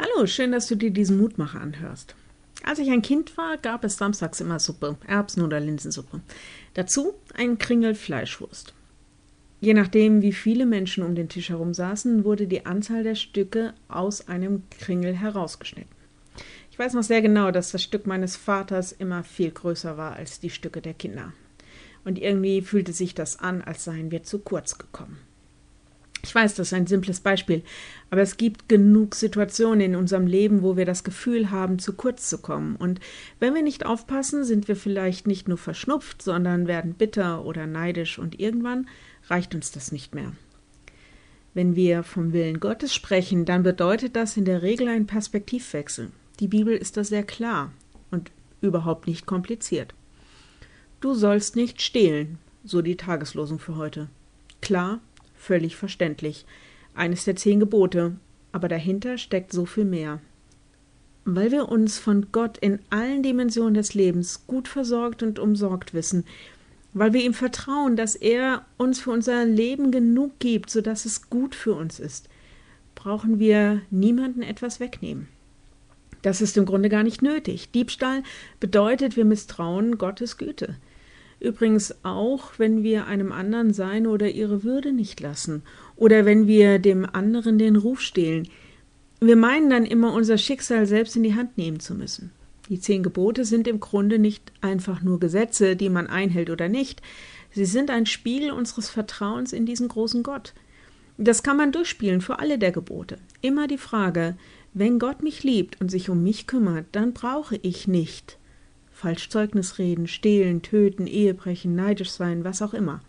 Hallo, schön, dass du dir diesen Mutmacher anhörst. Als ich ein Kind war, gab es samstags immer Suppe, Erbsen- oder Linsensuppe. Dazu ein Kringel Fleischwurst. Je nachdem, wie viele Menschen um den Tisch herum saßen, wurde die Anzahl der Stücke aus einem Kringel herausgeschnitten. Ich weiß noch sehr genau, dass das Stück meines Vaters immer viel größer war als die Stücke der Kinder. Und irgendwie fühlte sich das an, als seien wir zu kurz gekommen. Ich weiß, das ist ein simples Beispiel, aber es gibt genug Situationen in unserem Leben, wo wir das Gefühl haben, zu kurz zu kommen. Und wenn wir nicht aufpassen, sind wir vielleicht nicht nur verschnupft, sondern werden bitter oder neidisch und irgendwann reicht uns das nicht mehr. Wenn wir vom Willen Gottes sprechen, dann bedeutet das in der Regel einen Perspektivwechsel. Die Bibel ist da sehr klar und überhaupt nicht kompliziert. Du sollst nicht stehlen, so die Tageslosung für heute. Klar, Völlig verständlich. Eines der zehn Gebote, aber dahinter steckt so viel mehr. Weil wir uns von Gott in allen Dimensionen des Lebens gut versorgt und umsorgt wissen, weil wir ihm vertrauen, dass er uns für unser Leben genug gibt, so dass es gut für uns ist, brauchen wir niemanden etwas wegnehmen. Das ist im Grunde gar nicht nötig. Diebstahl bedeutet, wir misstrauen Gottes Güte. Übrigens auch, wenn wir einem anderen seine oder ihre Würde nicht lassen oder wenn wir dem anderen den Ruf stehlen. Wir meinen dann immer, unser Schicksal selbst in die Hand nehmen zu müssen. Die zehn Gebote sind im Grunde nicht einfach nur Gesetze, die man einhält oder nicht. Sie sind ein Spiegel unseres Vertrauens in diesen großen Gott. Das kann man durchspielen für alle der Gebote. Immer die Frage, wenn Gott mich liebt und sich um mich kümmert, dann brauche ich nicht falsch Zeugnis reden, stehlen, töten, Ehebrechen, neidisch sein, was auch immer.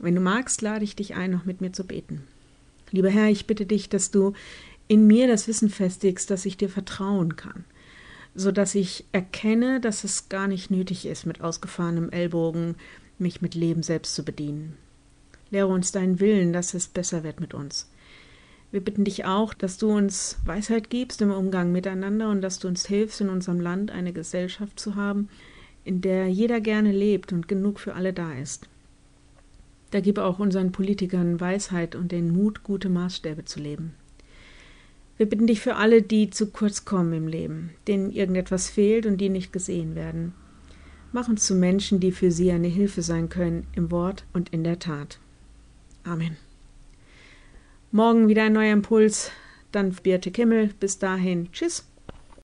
Wenn du magst, lade ich dich ein, noch mit mir zu beten. Lieber Herr, ich bitte dich, dass du in mir das Wissen festigst, dass ich dir vertrauen kann, so dass ich erkenne, dass es gar nicht nötig ist, mit ausgefahrenem Ellbogen mich mit Leben selbst zu bedienen. Lehre uns deinen Willen, dass es besser wird mit uns. Wir bitten dich auch, dass du uns Weisheit gibst im Umgang miteinander und dass du uns hilfst, in unserem Land eine Gesellschaft zu haben, in der jeder gerne lebt und genug für alle da ist. Da gib auch unseren Politikern Weisheit und den Mut, gute Maßstäbe zu leben. Wir bitten dich für alle, die zu kurz kommen im Leben, denen irgendetwas fehlt und die nicht gesehen werden. Mach uns zu Menschen, die für sie eine Hilfe sein können, im Wort und in der Tat. Amen. Morgen wieder ein neuer Impuls. Dann Birte Kimmel. Bis dahin. Tschüss.